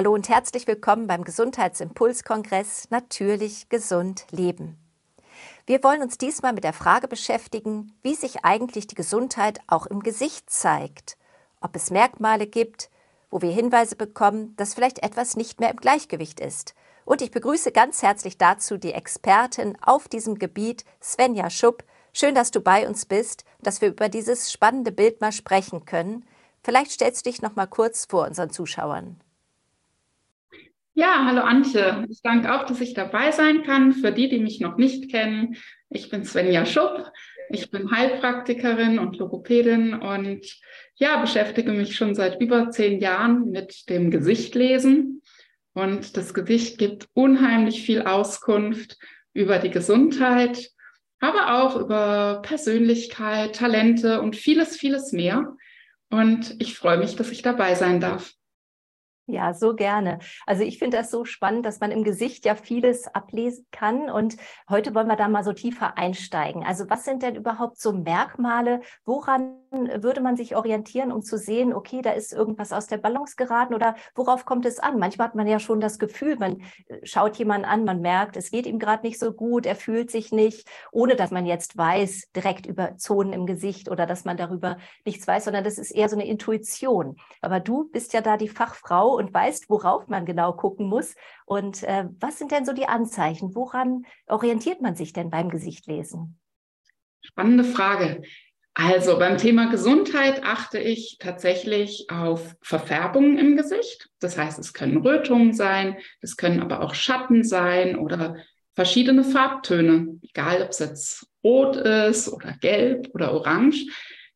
Hallo und herzlich willkommen beim Gesundheitsimpulskongress Natürlich gesund leben. Wir wollen uns diesmal mit der Frage beschäftigen, wie sich eigentlich die Gesundheit auch im Gesicht zeigt. Ob es Merkmale gibt, wo wir Hinweise bekommen, dass vielleicht etwas nicht mehr im Gleichgewicht ist. Und ich begrüße ganz herzlich dazu die Expertin auf diesem Gebiet, Svenja Schupp. Schön, dass du bei uns bist, dass wir über dieses spannende Bild mal sprechen können. Vielleicht stellst du dich noch mal kurz vor unseren Zuschauern. Ja, hallo Antje. Ich danke auch, dass ich dabei sein kann. Für die, die mich noch nicht kennen, ich bin Svenja Schupp. Ich bin Heilpraktikerin und Logopädin und ja, beschäftige mich schon seit über zehn Jahren mit dem Gesichtlesen. Und das Gesicht gibt unheimlich viel Auskunft über die Gesundheit, aber auch über Persönlichkeit, Talente und vieles, vieles mehr. Und ich freue mich, dass ich dabei sein darf. Ja, so gerne. Also ich finde das so spannend, dass man im Gesicht ja vieles ablesen kann. Und heute wollen wir da mal so tiefer einsteigen. Also was sind denn überhaupt so Merkmale? Woran würde man sich orientieren, um zu sehen, okay, da ist irgendwas aus der Balance geraten oder worauf kommt es an? Manchmal hat man ja schon das Gefühl, man äh, schaut jemanden an, man merkt, es geht ihm gerade nicht so gut, er fühlt sich nicht, ohne dass man jetzt weiß, direkt über Zonen im Gesicht oder dass man darüber nichts weiß, sondern das ist eher so eine Intuition. Aber du bist ja da die Fachfrau und weißt, worauf man genau gucken muss. Und äh, was sind denn so die Anzeichen? Woran orientiert man sich denn beim Gesichtlesen? Spannende Frage. Also beim Thema Gesundheit achte ich tatsächlich auf Verfärbungen im Gesicht. Das heißt, es können Rötungen sein, es können aber auch Schatten sein oder verschiedene Farbtöne, egal ob es jetzt rot ist oder gelb oder orange.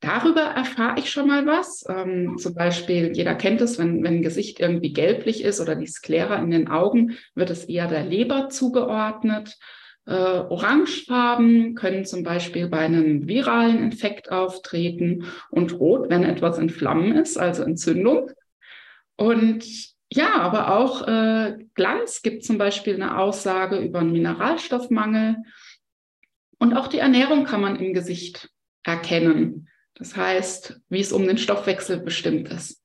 Darüber erfahre ich schon mal was. Ähm, zum Beispiel, jeder kennt es, wenn, wenn ein Gesicht irgendwie gelblich ist oder die Sklera in den Augen, wird es eher der Leber zugeordnet. Äh, Orangefarben können zum Beispiel bei einem viralen Infekt auftreten und rot, wenn etwas in Flammen ist, also Entzündung. Und ja, aber auch äh, Glanz gibt zum Beispiel eine Aussage über einen Mineralstoffmangel. Und auch die Ernährung kann man im Gesicht erkennen. Das heißt, wie es um den Stoffwechsel bestimmt ist.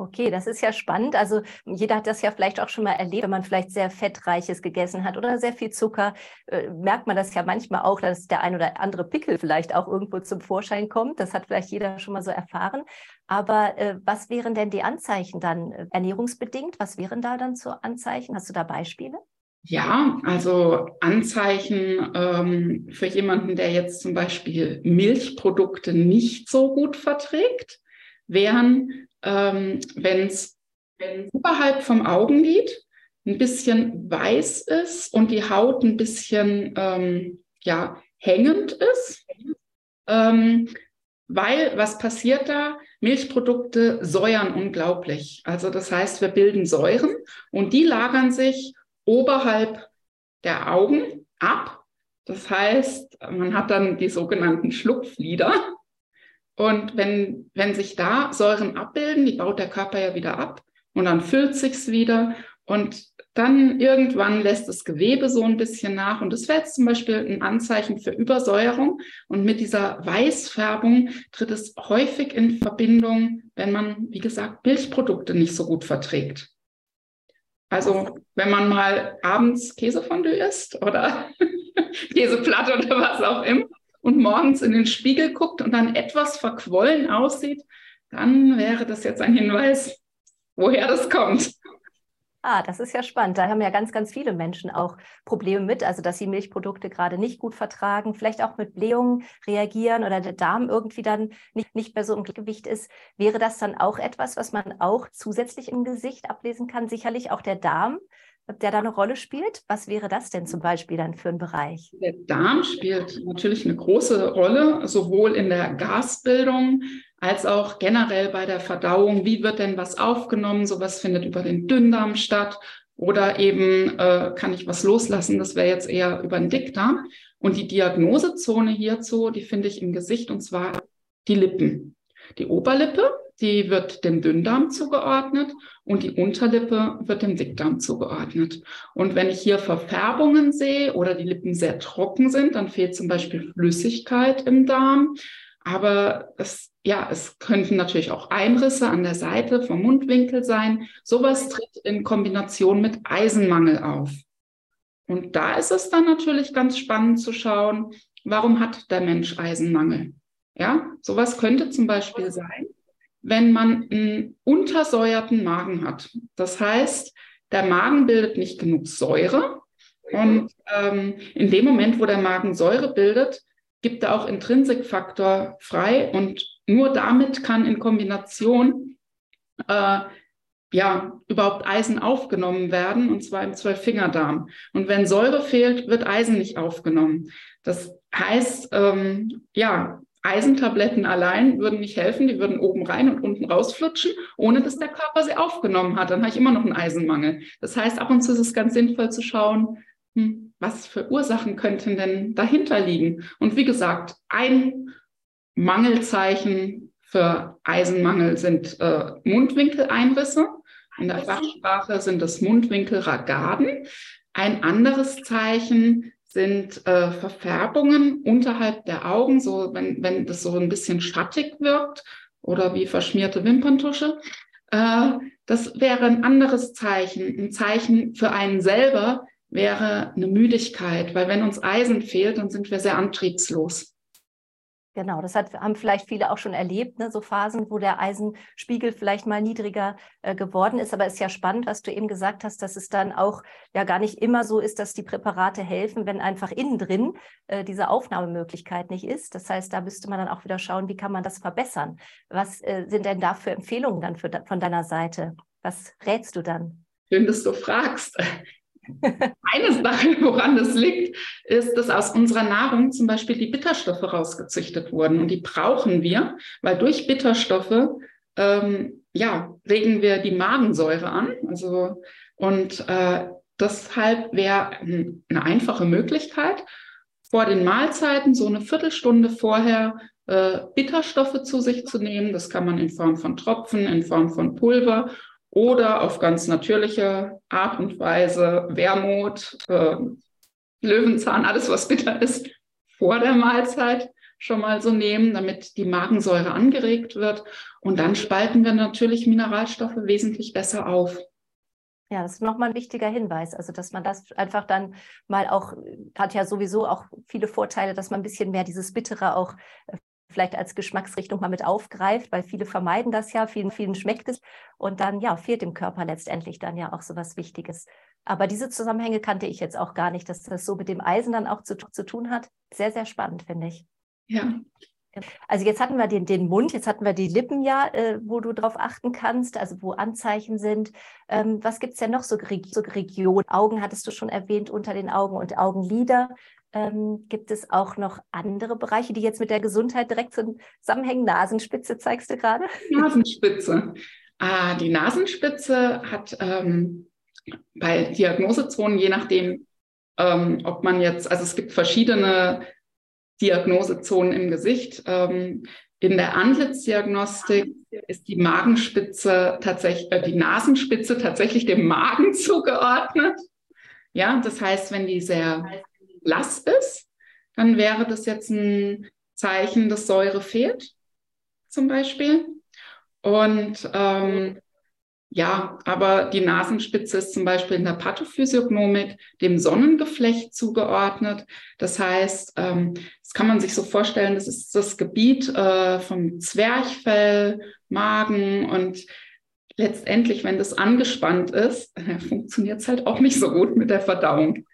Okay, das ist ja spannend. Also jeder hat das ja vielleicht auch schon mal erlebt, wenn man vielleicht sehr fettreiches gegessen hat oder sehr viel Zucker, äh, merkt man das ja manchmal auch, dass der ein oder andere Pickel vielleicht auch irgendwo zum Vorschein kommt. Das hat vielleicht jeder schon mal so erfahren. Aber äh, was wären denn die Anzeichen dann äh, ernährungsbedingt? Was wären da dann so Anzeichen? Hast du da Beispiele? Ja, also Anzeichen ähm, für jemanden, der jetzt zum Beispiel Milchprodukte nicht so gut verträgt, wären, ähm, wenn es oberhalb vom Augenlid ein bisschen weiß ist und die Haut ein bisschen ähm, ja, hängend ist. Ähm, weil was passiert da? Milchprodukte säuern unglaublich. Also das heißt, wir bilden Säuren und die lagern sich oberhalb der Augen ab. Das heißt, man hat dann die sogenannten Schlupflider. Und wenn, wenn sich da Säuren abbilden, die baut der Körper ja wieder ab und dann füllt sich's wieder und dann irgendwann lässt das Gewebe so ein bisschen nach. Und das wäre jetzt zum Beispiel ein Anzeichen für Übersäuerung. Und mit dieser Weißfärbung tritt es häufig in Verbindung, wenn man, wie gesagt, Milchprodukte nicht so gut verträgt. Also wenn man mal abends Käsefondue isst oder Käseplatte oder was auch immer und morgens in den Spiegel guckt und dann etwas verquollen aussieht, dann wäre das jetzt ein Hinweis, woher das kommt. Ah, das ist ja spannend. Da haben ja ganz, ganz viele Menschen auch Probleme mit, also dass sie Milchprodukte gerade nicht gut vertragen, vielleicht auch mit Blähungen reagieren oder der Darm irgendwie dann nicht, nicht mehr so im Gewicht ist. Wäre das dann auch etwas, was man auch zusätzlich im Gesicht ablesen kann? Sicherlich auch der Darm, der da eine Rolle spielt. Was wäre das denn zum Beispiel dann für ein Bereich? Der Darm spielt natürlich eine große Rolle, sowohl in der Gasbildung als auch generell bei der Verdauung. Wie wird denn was aufgenommen? Sowas findet über den Dünndarm statt. Oder eben äh, kann ich was loslassen? Das wäre jetzt eher über den Dickdarm. Und die Diagnosezone hierzu, die finde ich im Gesicht und zwar die Lippen. Die Oberlippe, die wird dem Dünndarm zugeordnet und die Unterlippe wird dem Dickdarm zugeordnet. Und wenn ich hier Verfärbungen sehe oder die Lippen sehr trocken sind, dann fehlt zum Beispiel Flüssigkeit im Darm. aber es, ja, es könnten natürlich auch Einrisse an der Seite vom Mundwinkel sein. Sowas tritt in Kombination mit Eisenmangel auf. Und da ist es dann natürlich ganz spannend zu schauen, warum hat der Mensch Eisenmangel? Ja, sowas könnte zum Beispiel sein, wenn man einen untersäuerten Magen hat. Das heißt, der Magen bildet nicht genug Säure. Und ähm, in dem Moment, wo der Magen Säure bildet, gibt er auch Intrinsikfaktor frei. Und nur damit kann in Kombination äh, ja, überhaupt Eisen aufgenommen werden, und zwar im Zwölffingerdarm. Und wenn Säure fehlt, wird Eisen nicht aufgenommen. Das heißt, ähm, ja, Eisentabletten allein würden nicht helfen, die würden oben rein und unten rausflutschen, ohne dass der Körper sie aufgenommen hat. Dann habe ich immer noch einen Eisenmangel. Das heißt, ab und zu ist es ganz sinnvoll zu schauen, hm, was für Ursachen könnten denn dahinter liegen. Und wie gesagt, ein Mangelzeichen für Eisenmangel sind äh, Mundwinkeleinrisse. In der Fachsprache sind es Mundwinkelragaden. Ein anderes Zeichen sind äh, Verfärbungen unterhalb der Augen, so wenn, wenn das so ein bisschen schattig wirkt oder wie verschmierte Wimperntusche. Äh, das wäre ein anderes Zeichen. Ein Zeichen für einen selber wäre eine Müdigkeit, weil wenn uns Eisen fehlt, dann sind wir sehr antriebslos. Genau, das hat, haben vielleicht viele auch schon erlebt, ne? so Phasen, wo der Eisenspiegel vielleicht mal niedriger äh, geworden ist. Aber es ist ja spannend, was du eben gesagt hast, dass es dann auch ja gar nicht immer so ist, dass die Präparate helfen, wenn einfach innen drin äh, diese Aufnahmemöglichkeit nicht ist. Das heißt, da müsste man dann auch wieder schauen, wie kann man das verbessern. Was äh, sind denn da für Empfehlungen dann für, von deiner Seite? Was rätst du dann? Schön, dass du fragst. Eine Sache, woran das liegt, ist, dass aus unserer Nahrung zum Beispiel die Bitterstoffe rausgezüchtet wurden. Und die brauchen wir, weil durch Bitterstoffe ähm, ja, regen wir die Magensäure an. Also, und äh, deshalb wäre eine einfache Möglichkeit, vor den Mahlzeiten so eine Viertelstunde vorher äh, Bitterstoffe zu sich zu nehmen. Das kann man in Form von Tropfen, in Form von Pulver oder auf ganz natürliche Art und Weise Wermut, äh, Löwenzahn, alles was bitter ist, vor der Mahlzeit schon mal so nehmen, damit die Magensäure angeregt wird. Und dann spalten wir natürlich Mineralstoffe wesentlich besser auf. Ja, das ist nochmal ein wichtiger Hinweis. Also, dass man das einfach dann mal auch, hat ja sowieso auch viele Vorteile, dass man ein bisschen mehr dieses Bittere auch äh, vielleicht als Geschmacksrichtung mal mit aufgreift, weil viele vermeiden das ja, vielen, vielen schmeckt es und dann ja, fehlt dem Körper letztendlich dann ja auch so was Wichtiges. Aber diese Zusammenhänge kannte ich jetzt auch gar nicht, dass das so mit dem Eisen dann auch zu, zu tun hat. Sehr, sehr spannend, finde ich. Ja. Also jetzt hatten wir den, den Mund, jetzt hatten wir die Lippen ja, äh, wo du darauf achten kannst, also wo Anzeichen sind. Ähm, was gibt es denn noch so, so Regionen? Augen hattest du schon erwähnt, unter den Augen und Augenlider. Ähm, gibt es auch noch andere Bereiche, die jetzt mit der Gesundheit direkt zusammenhängen? Nasenspitze zeigst du gerade? Nasenspitze. Ah, die Nasenspitze hat ähm, bei Diagnosezonen, je nachdem, ähm, ob man jetzt, also es gibt verschiedene Diagnosezonen im Gesicht. Ähm, in der Antlitzdiagnostik ist die Magenspitze tatsächlich, äh, die Nasenspitze tatsächlich dem Magen zugeordnet. Ja, das heißt, wenn die sehr blass ist, dann wäre das jetzt ein Zeichen, dass Säure fehlt, zum Beispiel. Und ähm, ja, aber die Nasenspitze ist zum Beispiel in der Pathophysiognomik dem Sonnengeflecht zugeordnet. Das heißt, ähm, das kann man sich so vorstellen, das ist das Gebiet äh, vom Zwerchfell, Magen und letztendlich, wenn das angespannt ist, funktioniert es halt auch nicht so gut mit der Verdauung.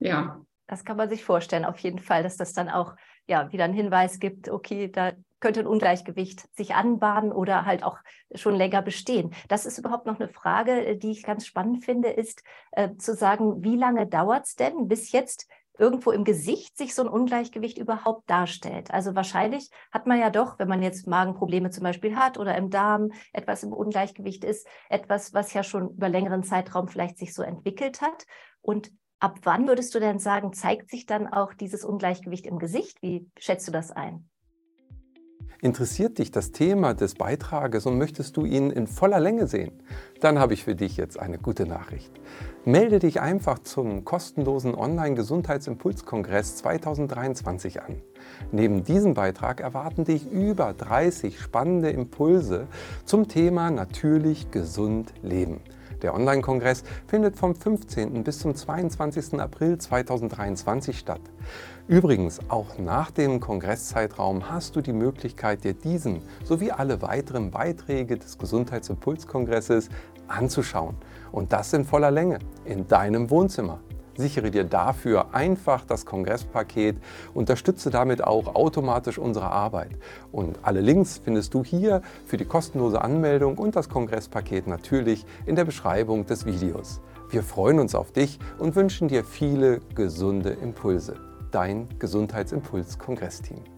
Ja. Das kann man sich vorstellen, auf jeden Fall, dass das dann auch ja wieder einen Hinweis gibt, okay, da könnte ein Ungleichgewicht sich anbahnen oder halt auch schon länger bestehen. Das ist überhaupt noch eine Frage, äh, die ich ganz spannend finde, ist äh, zu sagen, wie lange dauert es denn, bis jetzt irgendwo im Gesicht sich so ein Ungleichgewicht überhaupt darstellt. Also wahrscheinlich hat man ja doch, wenn man jetzt Magenprobleme zum Beispiel hat oder im Darm etwas im Ungleichgewicht ist, etwas, was ja schon über längeren Zeitraum vielleicht sich so entwickelt hat. Und Ab wann würdest du denn sagen, zeigt sich dann auch dieses Ungleichgewicht im Gesicht? Wie schätzt du das ein? Interessiert dich das Thema des Beitrages und möchtest du ihn in voller Länge sehen? Dann habe ich für dich jetzt eine gute Nachricht. Melde dich einfach zum kostenlosen Online-Gesundheitsimpulskongress 2023 an. Neben diesem Beitrag erwarten dich über 30 spannende Impulse zum Thema natürlich gesund leben. Der Online-Kongress findet vom 15. bis zum 22. April 2023 statt. Übrigens, auch nach dem Kongresszeitraum hast du die Möglichkeit, dir diesen sowie alle weiteren Beiträge des Gesundheitsimpulskongresses anzuschauen. Und das in voller Länge, in deinem Wohnzimmer. Sichere dir dafür einfach das Kongresspaket, unterstütze damit auch automatisch unsere Arbeit. Und alle Links findest du hier für die kostenlose Anmeldung und das Kongresspaket natürlich in der Beschreibung des Videos. Wir freuen uns auf dich und wünschen dir viele gesunde Impulse. Dein Gesundheitsimpuls-Kongressteam.